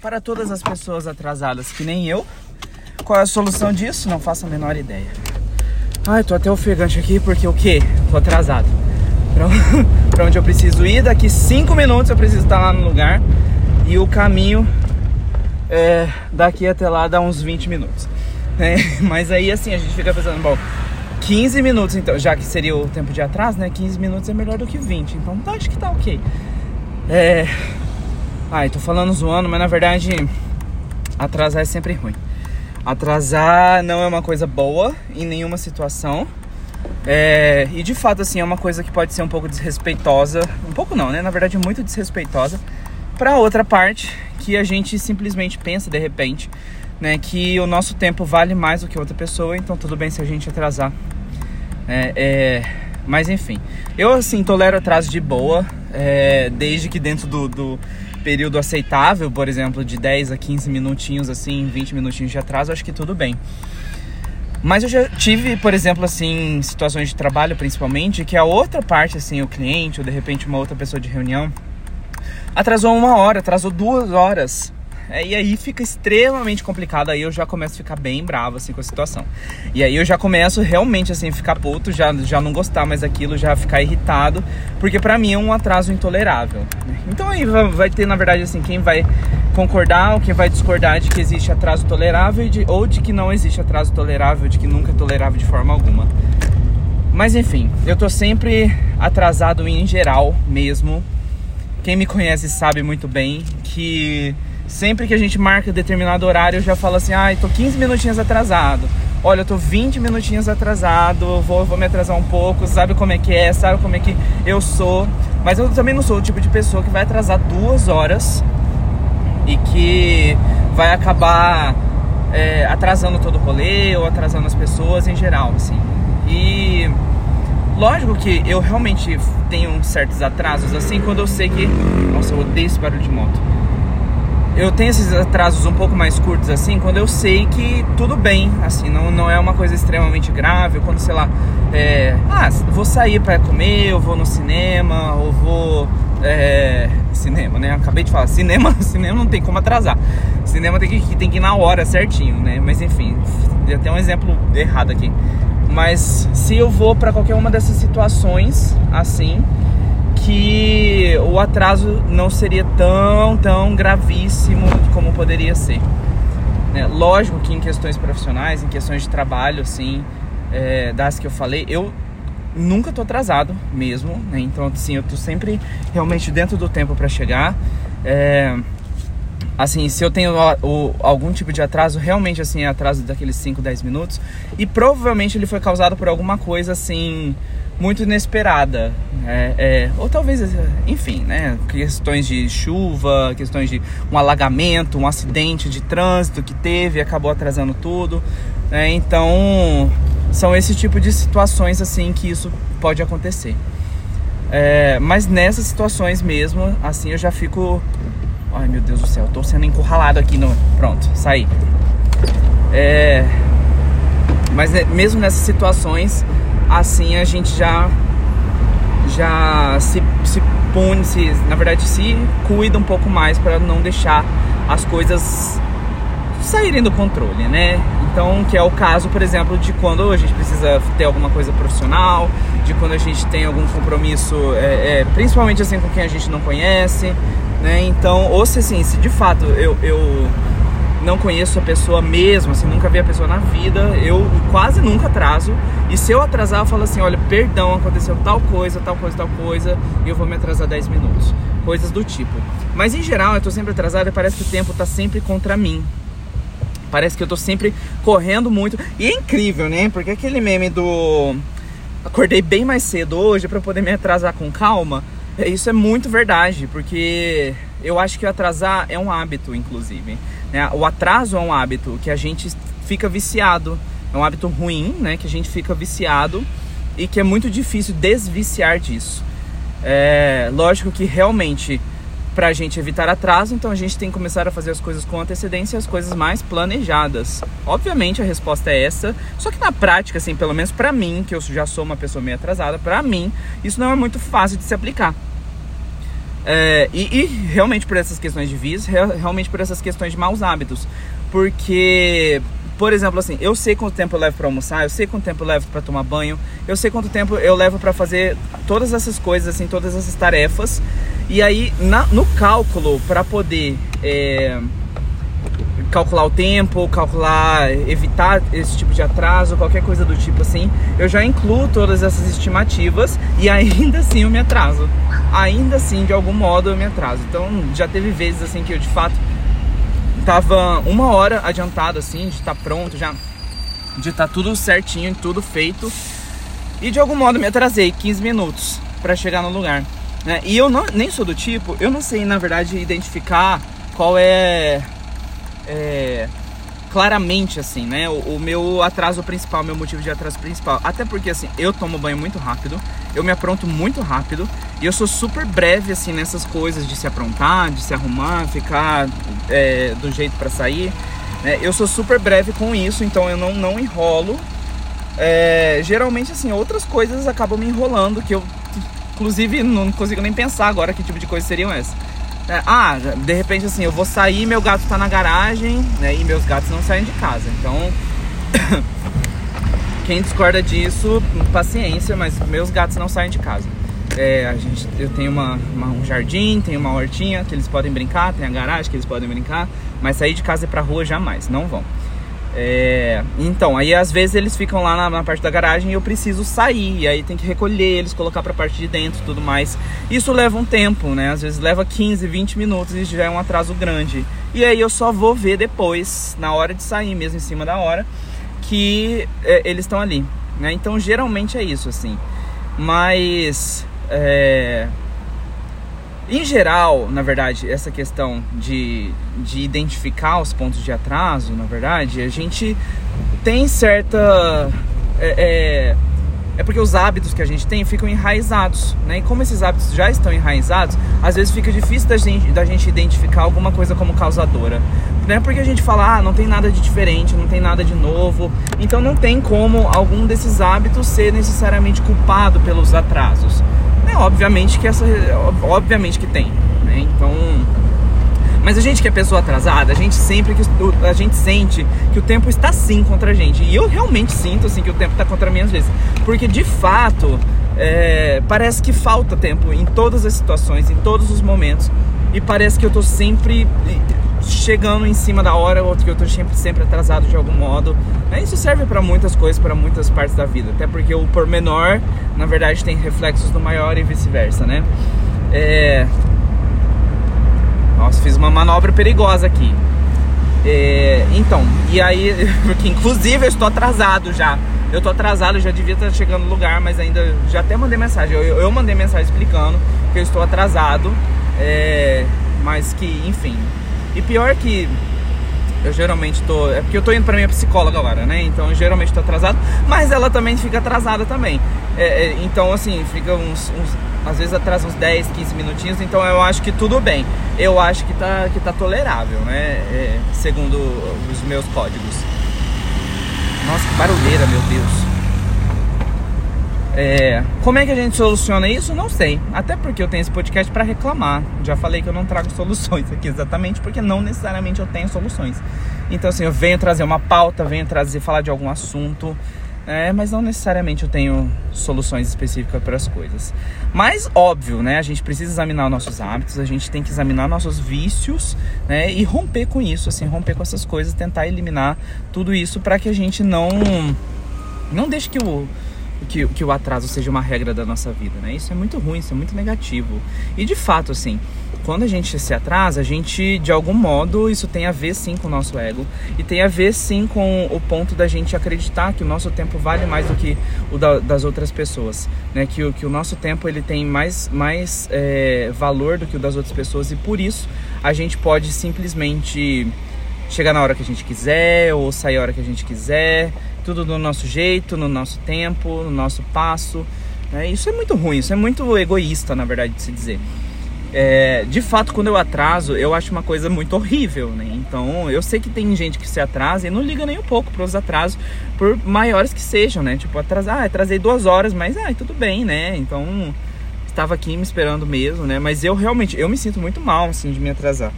para todas as pessoas atrasadas que nem eu, qual é a solução disso? Não faço a menor ideia. Ai, tô até ofegante aqui porque o quê? Tô atrasado. Pra onde eu preciso ir, daqui 5 minutos eu preciso estar lá no lugar. E o caminho é, daqui até lá dá uns 20 minutos. É, mas aí assim a gente fica pensando, bom, 15 minutos então, já que seria o tempo de atraso, né? 15 minutos é melhor do que 20. Então acho que tá ok. É. Ai, tô falando zoando, mas na verdade atrasar é sempre ruim. Atrasar não é uma coisa boa em nenhuma situação. É, e de fato, assim, é uma coisa que pode ser um pouco desrespeitosa. Um pouco não, né? Na verdade, muito desrespeitosa para outra parte que a gente simplesmente pensa de repente, né? Que o nosso tempo vale mais do que outra pessoa, então tudo bem se a gente atrasar. É, é, mas enfim, eu assim tolero atraso de boa, é, desde que dentro do, do período aceitável, por exemplo, de 10 a 15 minutinhos, assim, 20 minutinhos de atraso, acho que tudo bem. Mas eu já tive, por exemplo, assim, situações de trabalho principalmente, que a outra parte, assim, o cliente ou de repente uma outra pessoa de reunião, atrasou uma hora, atrasou duas horas. É, e aí fica extremamente complicado. Aí eu já começo a ficar bem bravo assim com a situação. E aí eu já começo realmente assim a ficar puto, já, já não gostar mais daquilo, já ficar irritado, porque para mim é um atraso intolerável. Então aí vai ter na verdade assim quem vai concordar ou quem vai discordar de que existe atraso tolerável de, ou de que não existe atraso tolerável, de que nunca é tolerável de forma alguma. Mas enfim, eu tô sempre atrasado em geral mesmo. Quem me conhece sabe muito bem que Sempre que a gente marca determinado horário, eu já falo assim: ah, tô 15 minutinhos atrasado. Olha, eu tô 20 minutinhos atrasado, vou, vou me atrasar um pouco, sabe como é que é, sabe como é que eu sou. Mas eu também não sou o tipo de pessoa que vai atrasar duas horas e que vai acabar é, atrasando todo o rolê ou atrasando as pessoas em geral, assim. E lógico que eu realmente tenho certos atrasos, assim, quando eu sei que. Nossa, eu odeio esse barulho de moto eu tenho esses atrasos um pouco mais curtos assim, quando eu sei que tudo bem, assim, não, não é uma coisa extremamente grave, quando, sei lá, é, ah, vou sair para comer, eu vou no cinema, ou vou. É, cinema, né? Acabei de falar, cinema, cinema não tem como atrasar. Cinema tem que, tem que ir na hora certinho, né? Mas enfim, tem um exemplo errado aqui. Mas se eu vou para qualquer uma dessas situações, assim, que o atraso não seria tão, tão gravíssimo como poderia ser. É, lógico que em questões profissionais, em questões de trabalho, assim, é, das que eu falei, eu nunca tô atrasado mesmo, né? Então, assim, eu tô sempre realmente dentro do tempo para chegar. É, assim, se eu tenho o, algum tipo de atraso, realmente, assim, é atraso daqueles 5, 10 minutos. E provavelmente ele foi causado por alguma coisa, assim, muito inesperada. É, é, ou talvez, enfim, né? Questões de chuva, questões de um alagamento, um acidente de trânsito que teve acabou atrasando tudo. Né? Então, são esse tipo de situações assim que isso pode acontecer. É, mas nessas situações mesmo, assim eu já fico. Ai meu Deus do céu, tô sendo encurralado aqui no. Pronto, saí. É, mas né, mesmo nessas situações, assim a gente já já se, se pune, se, na verdade se cuida um pouco mais para não deixar as coisas saírem do controle, né? Então, que é o caso, por exemplo, de quando a gente precisa ter alguma coisa profissional, de quando a gente tem algum compromisso, é, é, principalmente assim com quem a gente não conhece, né? Então, ou se assim, se de fato eu, eu não conheço a pessoa mesmo, assim, nunca vi a pessoa na vida, eu quase nunca atraso. E se eu atrasar, eu falo assim: olha, perdão, aconteceu tal coisa, tal coisa, tal coisa, e eu vou me atrasar 10 minutos. Coisas do tipo. Mas em geral, eu tô sempre atrasado e parece que o tempo tá sempre contra mim. Parece que eu tô sempre correndo muito. E é incrível, né? Porque aquele meme do. Acordei bem mais cedo hoje para poder me atrasar com calma. Isso é muito verdade, porque eu acho que atrasar é um hábito, inclusive. Né? O atraso é um hábito que a gente fica viciado, é um hábito ruim, né? Que a gente fica viciado e que é muito difícil desviciar disso. É, lógico que realmente para a gente evitar atraso, então a gente tem que começar a fazer as coisas com antecedência, as coisas mais planejadas. Obviamente a resposta é essa, só que na prática, assim, pelo menos para mim, que eu já sou uma pessoa meio atrasada, para mim isso não é muito fácil de se aplicar. É, e, e, realmente por essas questões de vícios, realmente por essas questões de maus hábitos. Porque, por exemplo, assim, eu sei quanto tempo eu levo para almoçar, eu sei quanto tempo eu levo para tomar banho, eu sei quanto tempo eu levo para fazer todas essas coisas, assim, todas essas tarefas. E aí, na, no cálculo, para poder é, calcular o tempo, calcular, evitar esse tipo de atraso, qualquer coisa do tipo assim, eu já incluo todas essas estimativas e ainda assim eu me atraso. Ainda assim, de algum modo, eu me atraso. Então, já teve vezes assim que eu de fato tava uma hora adiantado assim, de estar tá pronto já, de estar tá tudo certinho, tudo feito. E de algum modo me atrasei 15 minutos para chegar no lugar. Né? E eu não, nem sou do tipo, eu não sei na verdade identificar qual é é, claramente assim, né? O, o, meu atraso principal, meu motivo de atraso principal. Até porque assim, eu tomo banho muito rápido, eu me apronto muito rápido e eu sou super breve assim nessas coisas de se aprontar, de se arrumar, ficar é, do jeito para sair. Né? Eu sou super breve com isso, então eu não, não enrolo. É, geralmente assim, outras coisas acabam me enrolando que eu inclusive não consigo nem pensar agora que tipo de coisas seriam essas. É, ah, de repente assim, eu vou sair, meu gato tá na garagem, né? E meus gatos não saem de casa. Então, quem discorda disso, paciência, mas meus gatos não saem de casa. É, a gente, eu tenho uma, uma, um jardim, tenho uma hortinha que eles podem brincar, tem a garagem que eles podem brincar, mas sair de casa e pra rua jamais, não vão. É, então, aí às vezes eles ficam lá na, na, parte da garagem e eu preciso sair, e aí tem que recolher eles, colocar pra parte de dentro tudo mais. Isso leva um tempo, né? Às vezes leva 15, 20 minutos e já é um atraso grande. E aí eu só vou ver depois, na hora de sair mesmo, em cima da hora, que é, eles estão ali, né? Então geralmente é isso, assim. Mas. É, em geral, na verdade, essa questão de, de identificar os pontos de atraso, na verdade, a gente tem certa. É, é, é, porque os hábitos que a gente tem ficam enraizados, né? E como esses hábitos já estão enraizados, às vezes fica difícil da gente, da gente identificar alguma coisa como causadora. Não é porque a gente fala, ah, não tem nada de diferente, não tem nada de novo. Então não tem como algum desses hábitos ser necessariamente culpado pelos atrasos. É, obviamente que essa. Obviamente que tem. Né? Então. Mas a gente que é pessoa atrasada, a gente sempre que a gente sente que o tempo está sim contra a gente. E eu realmente sinto assim que o tempo está contra mim às vezes. Porque de fato é, parece que falta tempo em todas as situações, em todos os momentos. E parece que eu tô sempre chegando em cima da hora, ou que eu tô sempre, sempre atrasado de algum modo. É, isso serve para muitas coisas, para muitas partes da vida. Até porque o pormenor, na verdade, tem reflexos do maior e vice-versa, né? É... Nossa, fiz uma manobra perigosa aqui. É... Então, e aí, porque inclusive eu estou atrasado já. Eu tô atrasado, já devia estar chegando no lugar, mas ainda já até mandei mensagem. Eu, eu mandei mensagem explicando que eu estou atrasado, é... mas que, enfim, e pior que eu geralmente tô. É porque eu tô indo pra minha psicóloga agora, né? Então eu geralmente tô atrasado, mas ela também fica atrasada também. É, é, então, assim, fica uns, uns, Às vezes atrasa uns 10, 15 minutinhos, então eu acho que tudo bem. Eu acho que tá, que tá tolerável, né? É, segundo os meus códigos. Nossa, que barulheira, meu Deus. É, como é que a gente soluciona isso? Não sei. Até porque eu tenho esse podcast para reclamar. Já falei que eu não trago soluções aqui exatamente porque não necessariamente eu tenho soluções. Então assim, eu venho trazer uma pauta, venho trazer falar de algum assunto, é, mas não necessariamente eu tenho soluções específicas para as coisas. Mas óbvio, né? A gente precisa examinar nossos hábitos, a gente tem que examinar nossos vícios, né? E romper com isso, assim, romper com essas coisas, tentar eliminar tudo isso para que a gente não não deixe que o que, que o atraso seja uma regra da nossa vida, né? Isso é muito ruim, isso é muito negativo. E de fato, assim, quando a gente se atrasa, a gente, de algum modo, isso tem a ver sim com o nosso ego. E tem a ver sim com o ponto da gente acreditar que o nosso tempo vale mais do que o da, das outras pessoas. Né? Que, o, que o nosso tempo ele tem mais, mais é, valor do que o das outras pessoas. E por isso a gente pode simplesmente chegar na hora que a gente quiser ou sair a hora que a gente quiser tudo do nosso jeito, no nosso tempo, no nosso passo. Né? Isso é muito ruim, isso é muito egoísta, na verdade, de se dizer. É, de fato, quando eu atraso, eu acho uma coisa muito horrível, né? Então, eu sei que tem gente que se atrasa e não liga nem um pouco para os atrasos, por maiores que sejam, né? Tipo, atrasar, ah, atrasei duas horas, mas ah, tudo bem, né? Então, tava aqui me esperando mesmo, né? Mas eu realmente, eu me sinto muito mal, assim, de me atrasar.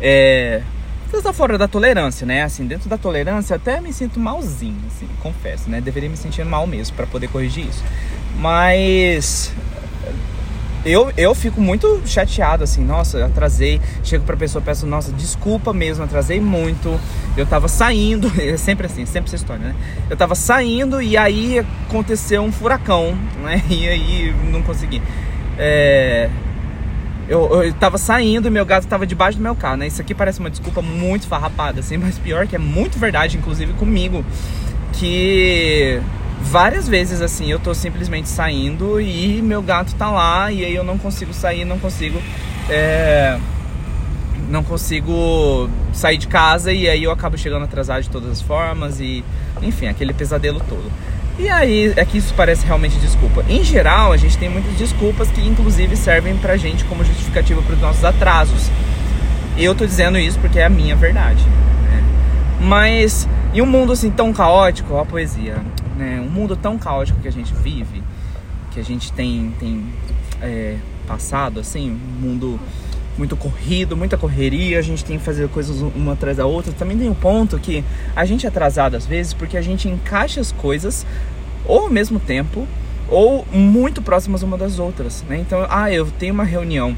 É... Tá fora da tolerância, né? Assim, dentro da tolerância até me sinto malzinho, assim, confesso, né? Deveria me sentir mal mesmo para poder corrigir isso. Mas eu, eu fico muito chateado, assim, nossa, atrasei. Chego pra pessoa, peço, nossa, desculpa mesmo, atrasei muito. Eu tava saindo, é sempre assim, sempre essa história, né? Eu tava saindo e aí aconteceu um furacão, né? E aí não consegui. É, eu, eu tava saindo e meu gato tava debaixo do meu carro, né? Isso aqui parece uma desculpa muito farrapada, assim, mas pior que é muito verdade, inclusive comigo, que várias vezes assim eu tô simplesmente saindo e meu gato tá lá e aí eu não consigo sair, não consigo. É, não consigo sair de casa e aí eu acabo chegando atrasado de todas as formas e enfim, aquele pesadelo todo. E aí é que isso parece realmente desculpa. Em geral, a gente tem muitas desculpas que inclusive servem pra gente como justificativa para os nossos atrasos. Eu tô dizendo isso porque é a minha verdade. Né? Mas em um mundo assim tão caótico, ó a poesia, né? Um mundo tão caótico que a gente vive, que a gente tem, tem é, passado, assim, um mundo muito corrido, muita correria, a gente tem que fazer coisas uma atrás da outra. Também tem um ponto que a gente é atrasado às vezes porque a gente encaixa as coisas ou ao mesmo tempo ou muito próximas uma das outras, né? Então, ah, eu tenho uma reunião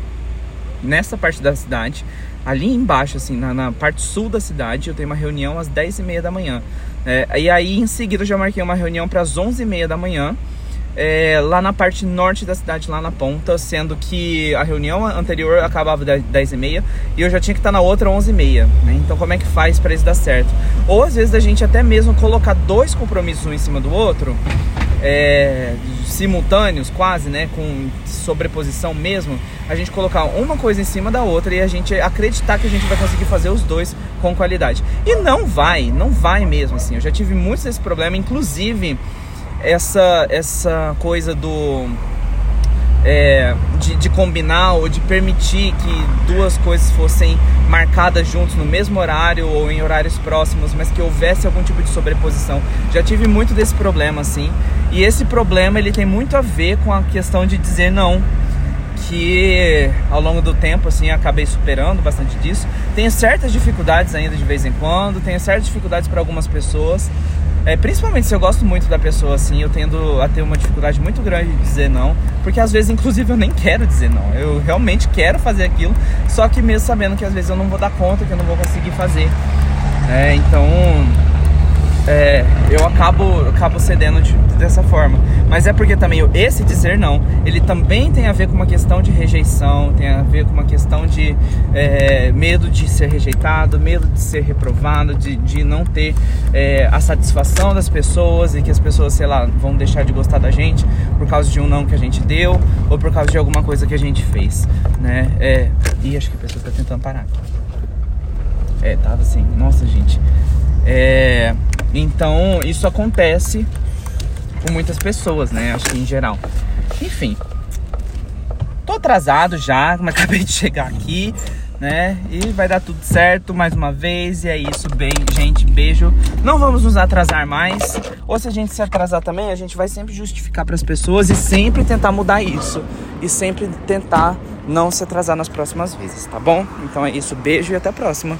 nessa parte da cidade, ali embaixo, assim, na, na parte sul da cidade, eu tenho uma reunião às 10 e meia da manhã. É, e aí, em seguida, eu já marquei uma reunião para as 11 e meia da manhã é, lá na parte norte da cidade, lá na ponta, sendo que a reunião anterior acabava às 10 e eu já tinha que estar na outra 11 e meia, né? Então como é que faz para isso dar certo? Ou às vezes a gente até mesmo colocar dois compromissos um em cima do outro, é, simultâneos quase, né? Com sobreposição mesmo, a gente colocar uma coisa em cima da outra e a gente acreditar que a gente vai conseguir fazer os dois com qualidade. E não vai, não vai mesmo assim. Eu já tive muitos desse problema, inclusive essa, essa coisa do. É, de, de, combinar ou de permitir que duas coisas fossem marcadas juntos no mesmo horário ou em horários próximos, mas que houvesse algum tipo de sobreposição. Já tive muito desse problema assim, e esse problema ele tem muito a ver com a questão de dizer não, que ao longo do tempo assim acabei superando bastante disso. Tenho certas dificuldades ainda de vez em quando, tenho certas dificuldades para algumas pessoas, é, principalmente se eu gosto muito da pessoa, assim, eu tendo a ter uma dificuldade muito grande de dizer não, porque às vezes, inclusive, eu nem quero dizer não. Eu realmente quero fazer aquilo, só que mesmo sabendo que às vezes eu não vou dar conta, que eu não vou conseguir fazer. É, então, é, eu acabo, acabo cedendo de, dessa forma. Mas é porque também esse dizer não, ele também tem a ver com uma questão de rejeição, tem a ver com uma questão de é, medo de ser rejeitado, medo de ser reprovado, de, de não ter é, a satisfação das pessoas e que as pessoas, sei lá, vão deixar de gostar da gente por causa de um não que a gente deu ou por causa de alguma coisa que a gente fez, né? É, e acho que a pessoa está tentando parar. É, tava assim, nossa gente. É, então, isso acontece com muitas pessoas, né? Acho que em geral. Enfim. Tô atrasado já, mas acabei de chegar aqui, né? E vai dar tudo certo mais uma vez. E é isso, bem, gente. Beijo. Não vamos nos atrasar mais. Ou se a gente se atrasar também, a gente vai sempre justificar para as pessoas e sempre tentar mudar isso. E sempre tentar não se atrasar nas próximas vezes, tá bom? Então é isso, beijo e até a próxima.